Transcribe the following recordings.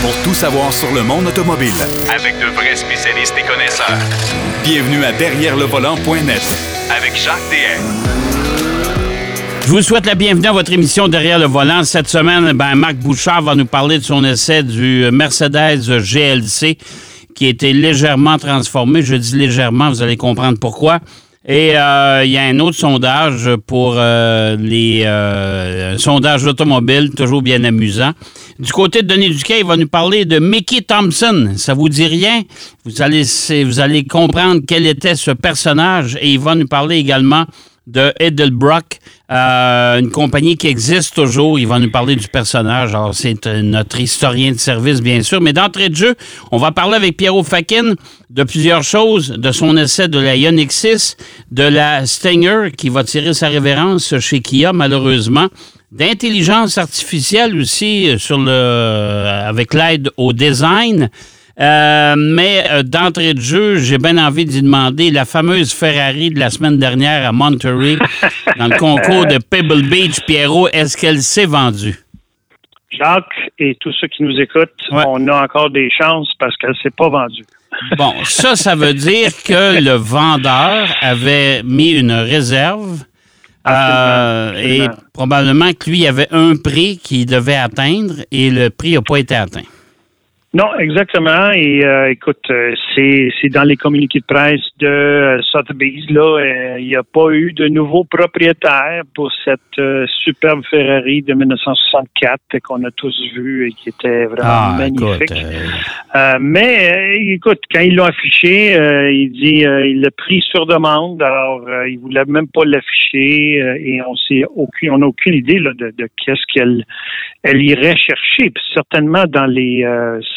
pour tout savoir sur le monde automobile. Avec de vrais spécialistes et connaisseurs. Bienvenue à Derrière le volant.net Avec Jacques DM. Je vous souhaite la bienvenue à votre émission Derrière le volant. Cette semaine, ben, Marc Bouchard va nous parler de son essai du Mercedes GLC qui a été légèrement transformé. Je dis légèrement, vous allez comprendre pourquoi. Et euh, il y a un autre sondage pour euh, les euh, sondages automobiles, toujours bien amusant. Du côté de Denis Duquet, il va nous parler de Mickey Thompson. Ça vous dit rien? Vous allez, vous allez comprendre quel était ce personnage et il va nous parler également de Edelbrock, euh, une compagnie qui existe toujours. Il va nous parler du personnage. Alors, c'est euh, notre historien de service, bien sûr. Mais d'entrée de jeu, on va parler avec Pierrot Fakin de plusieurs choses, de son essai de la Ioniq 6, de la Stinger qui va tirer sa révérence chez Kia, malheureusement d'intelligence artificielle aussi euh, sur le, avec l'aide au design. Euh, mais euh, d'entrée de jeu, j'ai bien envie d'y demander la fameuse Ferrari de la semaine dernière à Monterey dans le concours de Pebble Beach. Pierrot, est-ce qu'elle s'est vendue? Jacques et tous ceux qui nous écoutent, on a encore des chances parce qu'elle ne s'est pas vendue. Bon, ça, ça veut dire que le vendeur avait mis une réserve euh, et probablement que lui avait un prix qu'il devait atteindre et le prix n'a pas été atteint. Non, exactement. Et euh, écoute, euh, c'est, c'est dans les communiqués de presse de euh, Sotheby's. Là, il n'y a pas eu de nouveau propriétaire pour cette superbe Ferrari de 1964 qu'on a tous vu et qui était vraiment ah, magnifique. mais écoute, quand ils l'ont affiché, il dit il l'a pris sur demande. Alors, il voulait même pas l'afficher et on sait aucune, on n'a aucune idée là, de, de qu'est-ce qu'elle elle irait chercher. Puis certainement dans les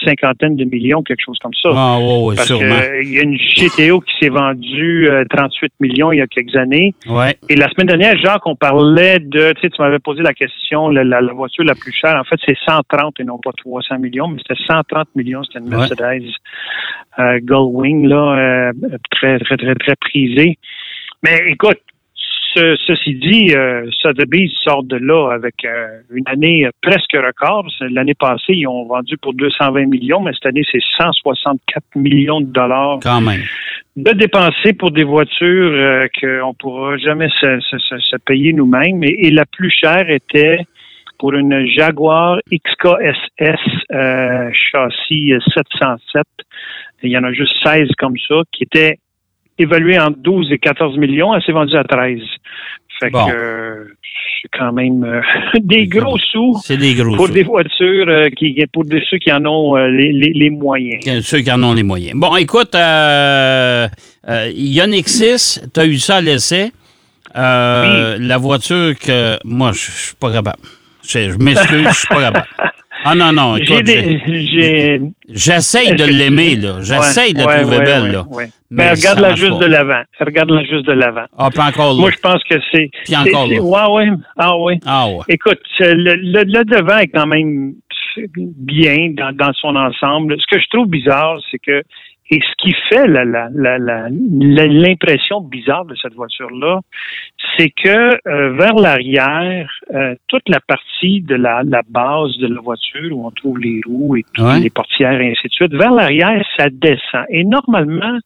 cinquantaine de millions, quelque chose comme ça. Ah, oui, Parce sûrement. Il y a une GTO qui s'est vendue 38 euh, millions il y a quelques années. Ouais. Et la semaine dernière, Jacques, on parlait de, tu sais, tu m'avais posé la question, la, voiture la plus chère, en fait, c'est 130 et non pas 300 millions, mais c'était 130 millions, c'était une Mercedes euh, Gullwing, là, euh, très, très, très, très prisée. Mais écoute, ceci dit, euh, Sotheby's sort de là avec euh, une année presque record. L'année passée, ils ont vendu pour 220 millions, mais cette année, c'est 164 millions de dollars. Quand même. De dépenser pour des voitures euh, qu'on ne pourra jamais se, payer nous-mêmes. Et, la plus chère était pour une Jaguar XKSS euh, châssis 707. Il y en a juste 16 comme ça, qui était évaluée en 12 et 14 millions. Elle s'est vendue à 13. Fait que euh, c'est quand même euh, des gros sous. C'est des gros pour des voitures euh, qui pour ceux qui en ont les, les, moyens. Ceux qui en ont les moyens. Bon, écoute, euh, Ioniq 6, tu as eu ça à l'essai. La voiture que moi, je suis pas capable. Je m'excuse, je suis pas capable. Ah non, non, écoute, j'essaye de l'aimer, là. J'essaye de la trouver belle, là. Mais, regarde-la juste de l'avant. Regarde-la juste de l'avant. Ah, puis encore là. Moi, je pense que c'est... Puis encore là. Ouais, ouais. Ah, ouais. Ah, ouais. Écoute, le, le, devant est quand même bien dans, dans son ensemble. Ce que je trouve bizarre, c'est que et ce qui fait l'impression bizarre de cette voiture-là, c'est que euh, vers l'arrière, euh, toute la partie de la, base de la voiture où on trouve les roues et les portières et ainsi de suite, vers l'arrière, ça descend. Et normalement,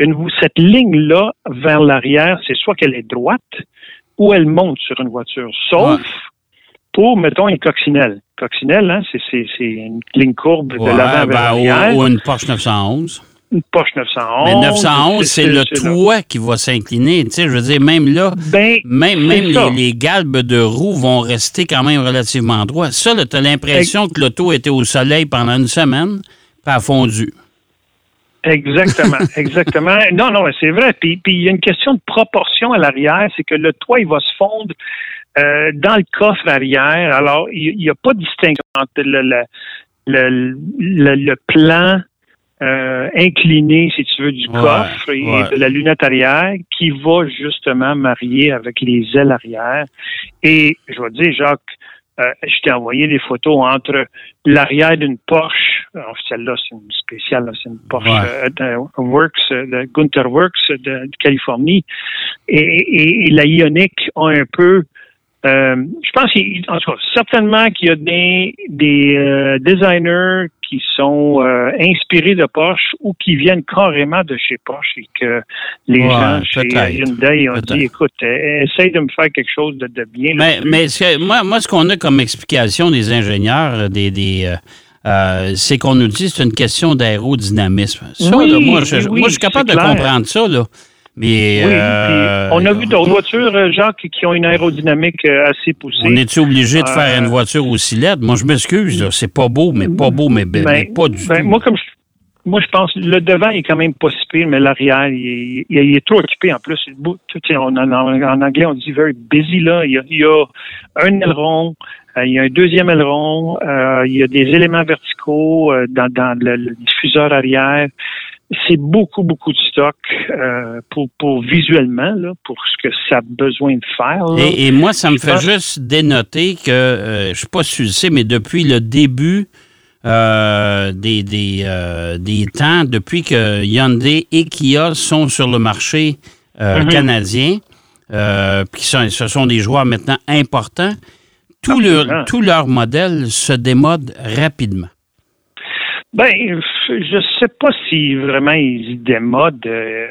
une, cette ligne-là vers l'arrière, c'est soit qu'elle est droite ou elle monte sur une voiture. Sauf pour, mettons, une coccinelle. Coccinelle, hein, c'est une ligne courbe de l'avant vers ben, l'arrière. Ou, une Porsche 911 une Porsche 911. Mais 911, c'est le toit qui va s'incliner. Tu sais, je veux dire, même là, ben, même, même les, galbes de roues vont rester quand même relativement droits. Ça, tu as l'impression que l'auto était au soleil pendant une semaine, puis a fondu. Exactement, exactement. Non, non, c'est vrai. Puis, puis il y a une question de proportion à l'arrière, c'est que le toit, il va se fondre euh, dans le coffre arrière. Alors, il n'y a pas de distinction entre le, le, le, le plan euh, incliné, si tu veux, du coffre et de la lunette arrière qui va justement marier avec les ailes arrière. Et je vais te dire, Jacques, euh, je t'ai envoyé des photos entre l'arrière d'une Porsche, celle-là c'est une spéciale, c'est une Porsche euh, de Works, de Gunther Works de, Californie, et, et, la Ioniq a un peu euh, je pense qu'en tout cas, certainement qu'il y a des, des euh, designers qui sont euh, inspirés de Porsche ou qui viennent carrément de chez Porsche et que les Ouais, gens chez Hyundai ont dit, écoute, euh, essaye de me faire quelque chose de, de bien. Mais, mais que- moi, moi, ce qu'on a comme explication des ingénieurs, euh, des, des, euh, euh, c'est qu'on nous dit que c'est une question d'aérodynamisme. Ça, Oui, là, moi, je, oui, moi, je suis capable de clair. comprendre ça, là. Mais. Oui, euh, puis on a vu d'autres voitures, euh, Jacques, qui ont une aérodynamique euh, assez poussée. On est-tu obligé de faire Euh, une voiture aussi laide? Moi, je m'excuse. C'est pas beau, mais pas beau, mais, mais Ben, pas du ben, tout. Moi, comme je, moi, je pense le devant est quand même pas si pire, mais l'arrière, il, est- il est- il est trop occupé en plus. On- en, anglais, on dit very busy. Là. Il, y a, il y a un aileron, il y a un deuxième aileron, euh, il y a des éléments verticaux dans, dans le, le diffuseur arrière. C'est beaucoup, beaucoup de stock euh, pour, pour visuellement, là, pour ce que ça a besoin de faire. Et, et moi, ça me fait juste dénoter que, euh, je sais pas si tu le sais, mais depuis le début euh, des, des, euh, des temps, depuis que Hyundai et Kia sont sur le marché euh, Mhm. canadien, euh, puis ce sont des joueurs maintenant importants, tous Absolument. leurs tous leurs modèles se démodent rapidement. Ben, je sais pas si vraiment ils démodent. Euh,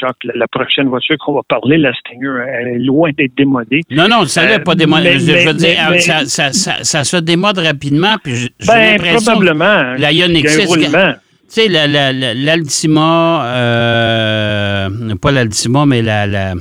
Jacques, la, la prochaine voiture qu'on va parler, la Stinger, elle est loin d'être démodée. Non, non, ça n'est Euh, pas démodé. Je, veux mais- dire, mais- ça, ça- ça- ça se démode rapidement, puis Ben, probablement. la Ioniq un 6, roulement. Tu sais, la- la- la- l'Altima, euh, pas l'Altima, mais la.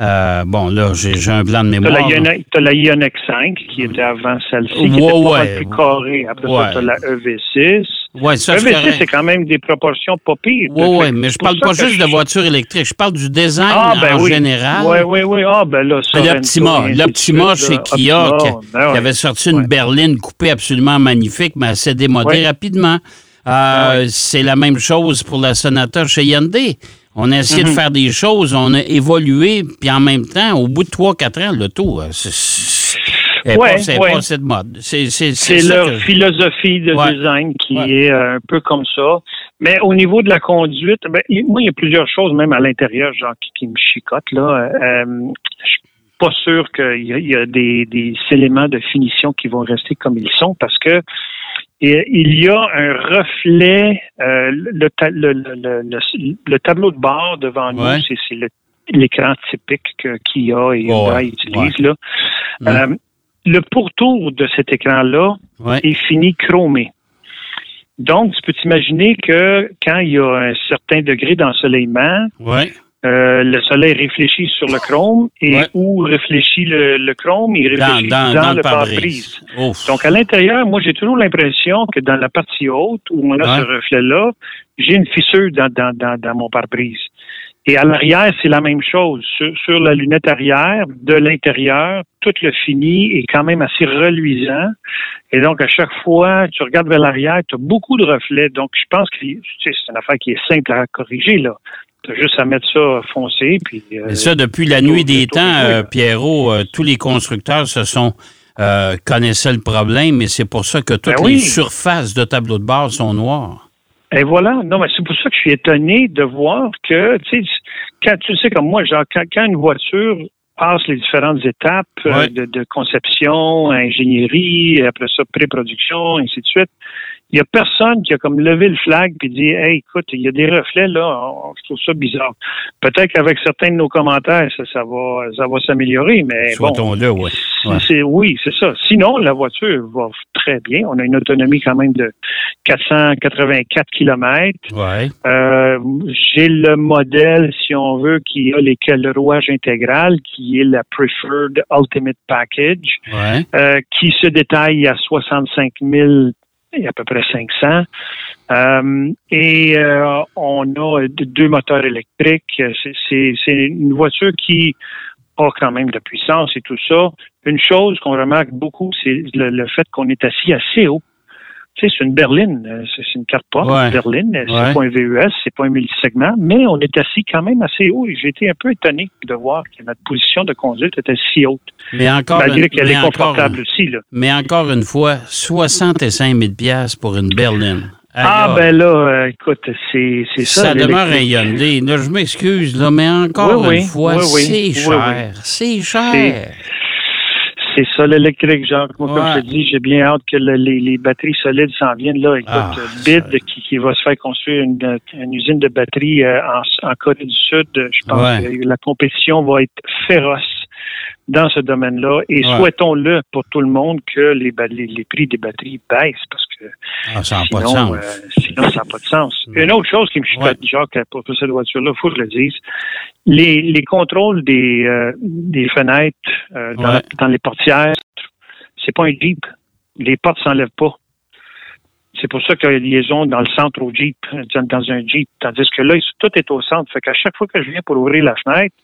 Euh, bon, là, j'ai un blanc de mémoire. Ioniq- t'as la Ioniq 5 qui était avant celle-ci, qui Ouais, était ouais. plus carrée. Après Ouais. ça, t'as la EV6. Ouais, ça, c'est EV6, correct. c'est quand même des proportions pas pires. Oui, oui, mais je parle pas juste je- de voitures électriques. Je parle du design Ah, ben en oui. général. Oui, oui, oui. Ah, ben là, ça. L'Optima, l'Optima chez Kia, qui, qui avait sorti une berline coupée absolument magnifique, mais elle s'est démodée rapidement. Euh, Ah. C'est la même chose pour la Sonata chez Hyundai. On a essayé Mhm. de faire des choses, on a évolué, puis en même temps, au bout de 3-4 ans, l'auto, euh, c'est- Ouais, est ouais. passée de mode. C'est leur que- philosophie de Ouais. design qui est euh, un peu comme ça. Mais au niveau de la conduite, ben, moi, il y a plusieurs choses, même à l'intérieur, genre, qui, qui me chicotent. Là. Euh, je suis pas sûr qu'il y a, il y a des, des éléments de finition qui vont rester comme ils sont parce que et il y a un reflet, euh, le, le, le, le- le- le tableau de bord devant Ouais. nous, c'est l'écran typique que Kia et Hyundai Ouais, utilisent. Là. Euh, le pourtour de cet écran-là est fini chromé. Donc, tu peux t'imaginer que quand il y a un certain degré d'ensoleillement. Euh, le soleil réfléchit sur le chrome et Ouais. où réfléchit le, le chrome, il réfléchit dans, dans, dans le le pare-brise. Donc, à l'intérieur, moi, j'ai toujours l'impression que dans la partie haute, où on a Ouais. ce reflet-là, j'ai une fissure dans, dans, dans, dans mon pare-brise. Et à l'arrière, c'est la même chose. Sur, sur la lunette arrière, de l'intérieur, tout le fini est quand même assez reluisant. Et donc, à chaque fois, tu regardes vers l'arrière, tu as beaucoup de reflets. Donc, je pense que tu sais, c'est une affaire qui est simple à corriger. là. Tu as juste à mettre ça foncé. Puis, euh, Mais ça, depuis la nuit des temps, euh, Pierrot, euh, tous les constructeurs se sont euh, connaissaient le problème, et c'est pour ça que toutes Ben les surfaces de tableau de bord sont noires. Et voilà. Non, mais c'est pour ça que je suis étonné de voir que, tu sais, quand tu sais comme moi, genre, quand, quand une voiture passe les différentes étapes Ouais. de, de conception, ingénierie, après ça, pré-production, ainsi de suite, il y a personne qui a comme levé le flag puis dit, hey, écoute, il y a des reflets là, on- je trouve ça bizarre. Peut-être qu'avec certains de nos commentaires, ça, ça va, ça va s'améliorer, mais bon. C'est- Ouais. oui, c'est ça. Sinon, la voiture va très bien. On a une autonomie quand même de 484 kilomètres. Ouais. Euh, J'ai le modèle, si on veut, qui a les le rouage intégral, qui est la Preferred Ultimate Package, Ouais. euh, qui se détaille à 65 000 et à peu près 500. Euh, et euh, on a deux moteurs électriques. C'est- une voiture qui a quand même de puissance et tout ça. Une chose qu'on remarque beaucoup, c'est le fait qu'on est assis assez haut. C'est une berline, euh, c'est une carte porte, Ouais. une berline, euh, Ouais. c'est pas un VUS, c'est pas un multisegment, mais on est assis quand même assez haut et j'ai été un peu étonné de voir que notre position de conduite était si haute, Mais encore, malgré une, qu'elle est encore, confortable aussi. Là. mais encore une fois, 65 000 piastres pour une berline. Ah, ben là, euh, écoute, c'est ça. ça demeure un. Hyundai. Là, je m'excuse, mais encore Oui, oui, une fois, oui, c'est cher. C'est cher. C'est ça l'électrique, genre. Moi, comme je te dis, j'ai bien hâte que le- les, les batteries solides s'en viennent là. Écoute, Ah, euh, BID qui, qui va se faire construire une, une usine de batteries euh, en, en Corée du Sud, je pense Ouais. que la compétition va être féroce dans ce domaine-là. Et Ouais. souhaitons-le pour tout le monde que les, les, les prix des batteries baissent parce que Ah, ça n'a pas de sinon, sens. euh, sinon, ça n'a pas de sens. Une autre chose qui me chicote, Jacques, pour pour cette voiture-là, il faut que je le dise, les, les contrôles des, euh, des fenêtres euh, dans, Ouais. dans les portières, c'est pas un Jeep. Les portes s'enlèvent pas. C'est pour ça qu'il y a une liaison dans le centre au Jeep, euh, dans un Jeep. Tandis que là, tout est au centre. Fait qu'à chaque fois que je viens pour ouvrir la fenêtre,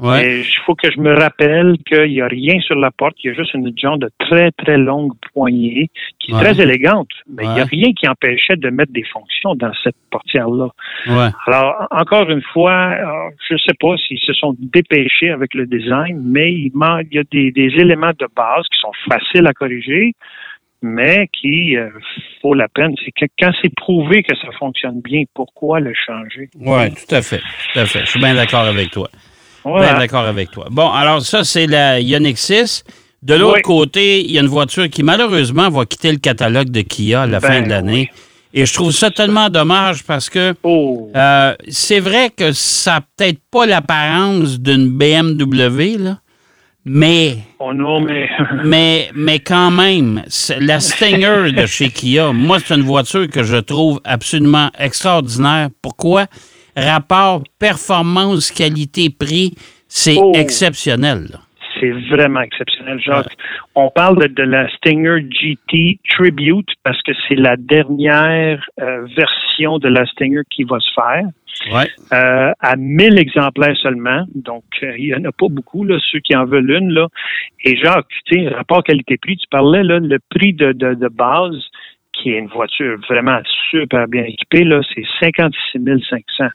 Ouais. et Il faut que je me rappelle qu'il n'y a rien sur la porte, il y a juste une genre de très, très longue poignée qui est Ouais. très élégante, mais il n'y a rien qui empêchait de mettre des fonctions dans cette portière-là. Alors, en- encore une fois, euh, je ne sais pas s'ils se sont dépêchés avec le design, mais il, manque, il y a des, des éléments de base qui sont faciles à corriger, mais qui euh, faut la peine. C'est que quand c'est prouvé que ça fonctionne bien, pourquoi le changer? Oui, tout à fait. Tout à fait. Je suis bien d'accord avec toi. Voilà. Bien d'accord avec toi. Bon, alors ça, c'est la Ioniq 6. De l'autre Oui. côté, il y a une voiture qui, malheureusement, va quitter le catalogue de Kia à la Ben fin de l'année. Et je trouve ça tellement dommage parce que Oh, euh, c'est vrai que ça n'a peut-être pas l'apparence d'une BMW, là, mais, oh non, mais... mais, mais quand même, la Stinger de chez Kia, moi, c'est une voiture que je trouve absolument extraordinaire. Pourquoi? Rapport performance, qualité, prix, c'est Oh. exceptionnel. là. C'est vraiment exceptionnel, Jacques. On parle de, de la Stinger GT Tribute parce que c'est la dernière euh, version de la Stinger qui va se faire. Ouais. euh, à 1000 exemplaires seulement. Donc, euh, il n'y en a pas beaucoup, là, ceux qui en veulent une. Là. Et Jacques, tu sais, rapport qualité-prix, tu parlais, là, le prix de, de, de base, qui est une voiture vraiment super bien équipée, là, c'est 56 500.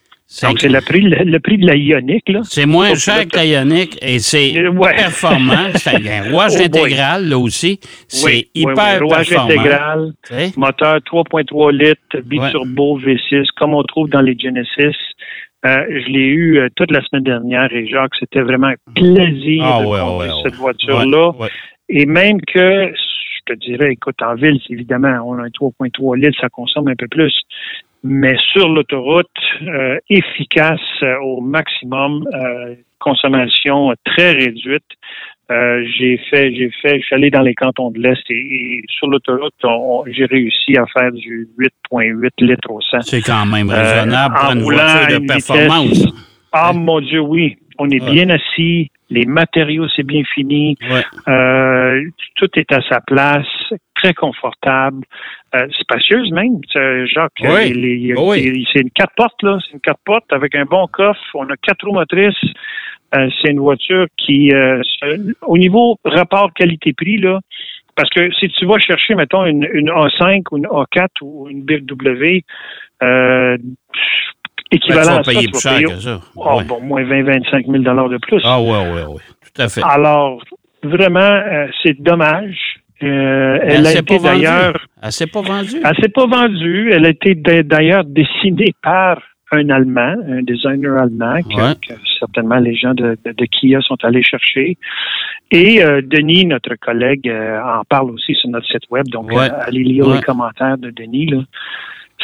Donc, c'est le prix, le, le prix de la Ioniq, là. C'est moins cher que la Ioniq et c'est Euh, ouais. performant. C'est un rouage Oh intégral, là aussi. C'est Oui, hyper oui, rouage performant. intégral. Moteur 3.3 litres, biturbo V6, comme on trouve dans les Genesis. Euh, je l'ai eu euh, toute la semaine dernière et Jacques, c'était vraiment un plaisir Ah de ouais, conduire cette voiture-là. Et même que, je te dirais, écoute, en ville, c'est évidemment, on a un 3.3 litres, ça consomme un peu plus. Mais sur l'autoroute, euh, efficace euh, au maximum, euh, consommation très réduite. Euh, j'ai fait, j'ai fait, je suis allé dans les cantons de l'Est et, et sur l'autoroute, j'ai réussi à faire du 8.8 litres au 100. C'est quand même raisonnable pour une voiture de performance. Ah mon Dieu, oui. On est Ouais. bien assis, les matériaux, c'est bien fini. Ouais. Euh, tout est à sa place, très confortable, euh, spacieuse même. Jacques, Oui. les- les- Oui. les- c'est une quatre portes là, c'est une quatre portes avec un bon coffre. On a quatre roues motrices. Euh, c'est une voiture qui, euh, au niveau rapport qualité-prix là, parce que si tu vas chercher mettons une, une A5 ou une A4 ou une BMW, euh, Ben, équivalent tu vas à ça, payer tu plus cher payer que ça. oh, Ouais. bon, moins 20-25 000 de plus. Ah oui, oui, oui. Tout à fait. Alors, vraiment, euh, c'est dommage. Euh, Mais elle a été pas vendue. d'ailleurs, Elle s'est pas vendue. elle s'est pas vendue. Elle a été d'ailleurs dessinée par un Allemand, un designer allemand que, Ouais. que certainement les gens de, de- de Kia sont allés chercher. Et euh, Denis, notre collègue, euh, en parle aussi sur notre site web. Donc, Ouais. euh, allez lire Ouais. les commentaires de Denis. Là.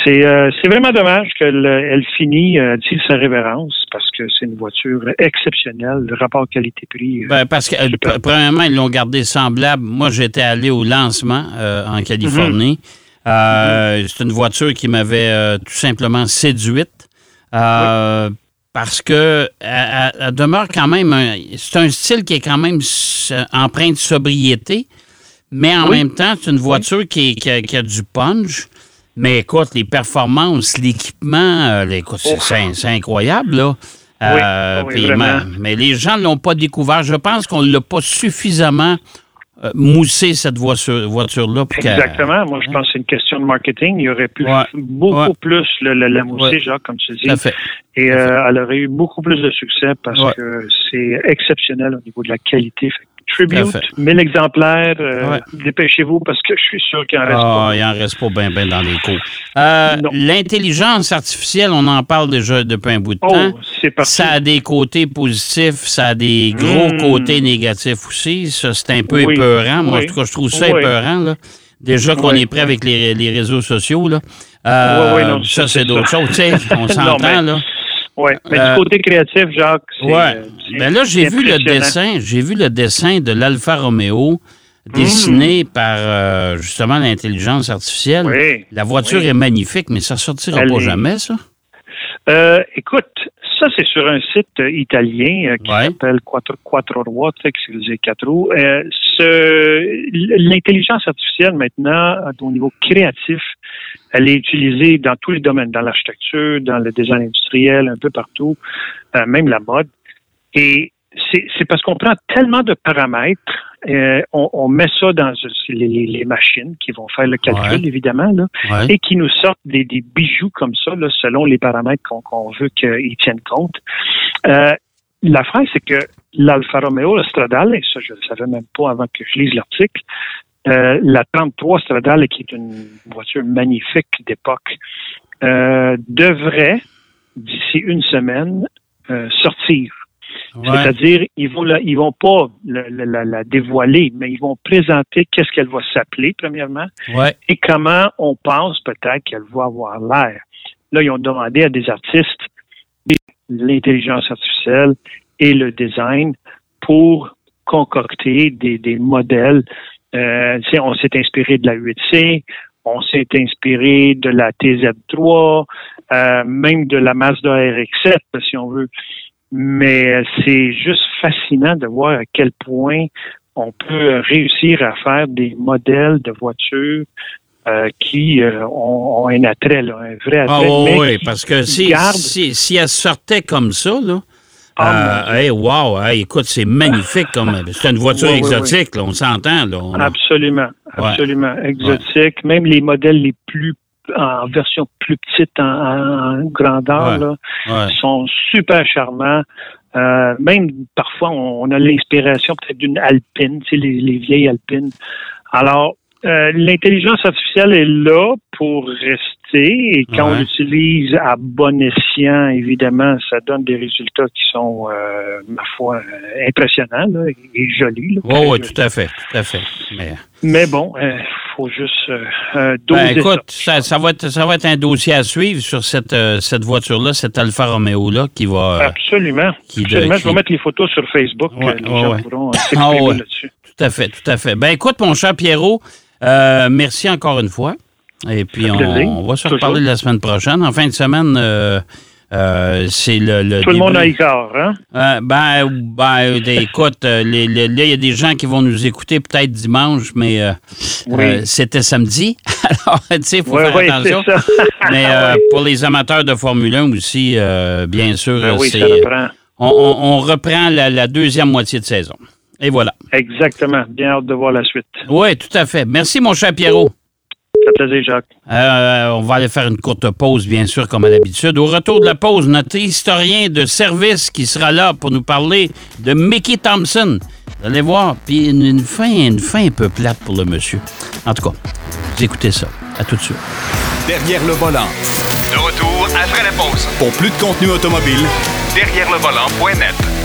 C'est euh, c'est vraiment dommage qu'elle elle finit, euh, dit sa révérence, parce que c'est une voiture exceptionnelle. Le rapport qualité-prix. euh, Ben, parce que, euh, premièrement, ils l'ont gardé semblable. Moi, j'étais allé au lancement en Californie. Mhm. C'est une voiture qui m'avait tout simplement séduite. Parce que elle, demeure quand même. un- C'est un style qui est quand même empreint de sobriété, mais en Oui. même temps, c'est une voiture qui, qui a, qui a du punch. Mais écoute, les performances, l'équipement, euh, c'est- incroyable, là. Euh, oui, puis, vraiment. mais, les gens ne l'ont pas découvert. Je pense qu'on ne l'a pas suffisamment euh, moussé, cette voiture- voiture-là. Exactement. Moi, je pense que c'est une question de marketing. Il y aurait pu Ouais. beaucoup Ouais. plus le, le- la mousser, Ouais. Jacques, comme tu dis. Fait. Et euh, elle aurait eu beaucoup plus de succès parce que c'est exceptionnel au niveau de la qualité. Fait Tribute, fait. 1000 exemplaires. euh, Ouais. Dépêchez-vous parce que je suis sûr qu'il en reste Ah, pas. il en reste pas bien ben dans les cours. Euh. L'intelligence artificielle, on en parle déjà depuis un bout de temps. Oh, c'est parti. Ça a des côtés positifs, ça a des gros Mm. côtés négatifs aussi. Ça, c'est un peu Oui. épeurant. Moi, Oui. en tout cas, je trouve ça Oui. épeurant. Là. Déjà qu'on est prêt avec les, les réseaux sociaux. Là. Euh, non, ça, c'est d'autres choses. tu sais, On s'entend. là. Ouais. Mais Euh, du côté créatif, Jacques, c'est. Ouais. euh, Ben là, j'ai vu le dessin. J'ai vu le dessin de l'Alfa Romeo dessiné par euh, justement l'intelligence artificielle. Oui. La voiture Oui. est magnifique, mais ça sortira Elle pas jamais, ça? Euh, écoute, ça, c'est sur un site euh, italien euh, qui Ouais. s'appelle Quattro, Quattro Ruote, dire quatre roues. Euh, ce- L'intelligence artificielle, maintenant, au niveau créatif, elle est utilisée dans tous les domaines, dans l'architecture, dans le design industriel, un peu partout, euh, même la mode. Et c'est parce qu'on prend tellement de paramètres, euh, on, on met ça dans les, machines qui vont faire le calcul, Ouais. évidemment, là, Ouais. et qui nous sortent des, des bijoux comme ça, là, selon les paramètres qu'on qu'on veut qu'ils tiennent compte. Euh, L'affaire, c'est que l'Alfa Romeo, le Stradale, et ça, je ne le savais même pas avant que je lise l'article, euh, la 33 Stradale, qui est une voiture magnifique d'époque, euh, devrait, d'ici une semaine, euh, sortir. Ouais. C'est-à-dire, ils vont la, ils vont pas la, la- la- la dévoiler, mais ils vont présenter qu'est-ce qu'elle va s'appeler, premièrement, Ouais. et comment on pense peut-être qu'elle va avoir l'air. Là, ils ont demandé à des artistes l'intelligence artificielle et le design pour concocter des, des modèles. Euh, on s'est inspiré de la 8C, on s'est inspiré de la TZ3, euh, même de la Mazda RX-7, si on veut. Mais c'est juste fascinant de voir à quel point on peut réussir à faire des modèles de voitures euh, qui euh, ont, ont un attrait, là, un vrai Ah attrait. mais oui, parce que si, si, si elle sortait comme ça, là, Ah, euh, hey, wow, hey, écoute, c'est magnifique comme. C'est une voiture Oui, oui, oui. exotique, là, on s'entend. Là, on- Absolument, Ouais. absolument. Exotique. Même les modèles les plus en version plus petite en, en grandeur Ouais. là, sont super charmants. Euh, même parfois, on, on a l'inspiration peut-être d'une alpine, tu sais, les, les vieilles alpines. Alors, euh, l'intelligence artificielle est là pour rester et quand on Ouais. l'utilise à bon escient, évidemment, ça donne des résultats qui sont, euh, ma foi, euh, impressionnants là, et jolis. Oui, jolis. tout à fait, tout à fait. Mais, Mais bon, il faut juste euh, euh, doser ben, écoute, ça. ça, ça va être, ça va être un dossier à suivre sur cette, euh, cette voiture-là, cette Alfa Romeo-là, qui va. euh, Absolument. qui de- Absolument. Je vais mettre les photos sur Facebook. Ouais, euh, les ouais, gens ouais. pourront euh, s'exprimer Ah ouais. là-dessus. Tout à fait, tout à fait. Ben écoute, mon cher Pierrot, euh, merci encore une fois. Et puis, on, va se reparler la semaine prochaine. En fin de semaine, euh, euh, c'est le, le Tout le monde a écart, hein? Euh, ben, ben, écoute, là, il y a des gens qui vont nous écouter peut-être dimanche, mais euh, Oui. c'était samedi. Alors, tu sais, il faut Oui, faire oui, attention. Mais pour les amateurs de Formule 1 aussi, bien sûr, Ben oui, c'est, ça reprend. on, on- on reprend la, la deuxième moitié de saison. Et voilà. Exactement. Bien hâte de voir la suite. Oui, tout à fait. Merci, mon cher Pierrot. Ça fait plaisir, Jacques. Euh, on va aller faire une courte pause, bien sûr, comme à l'habitude. Au retour de la pause, notre historien de service qui sera là pour nous parler de Mickey Thompson. Vous allez voir, puis une, une fin, une fin un peu plate pour le monsieur. En tout cas, vous écoutez ça. À tout de suite. Derrière le volant. De retour après la pause. Pour plus de contenu automobile, Derrière le volant.net.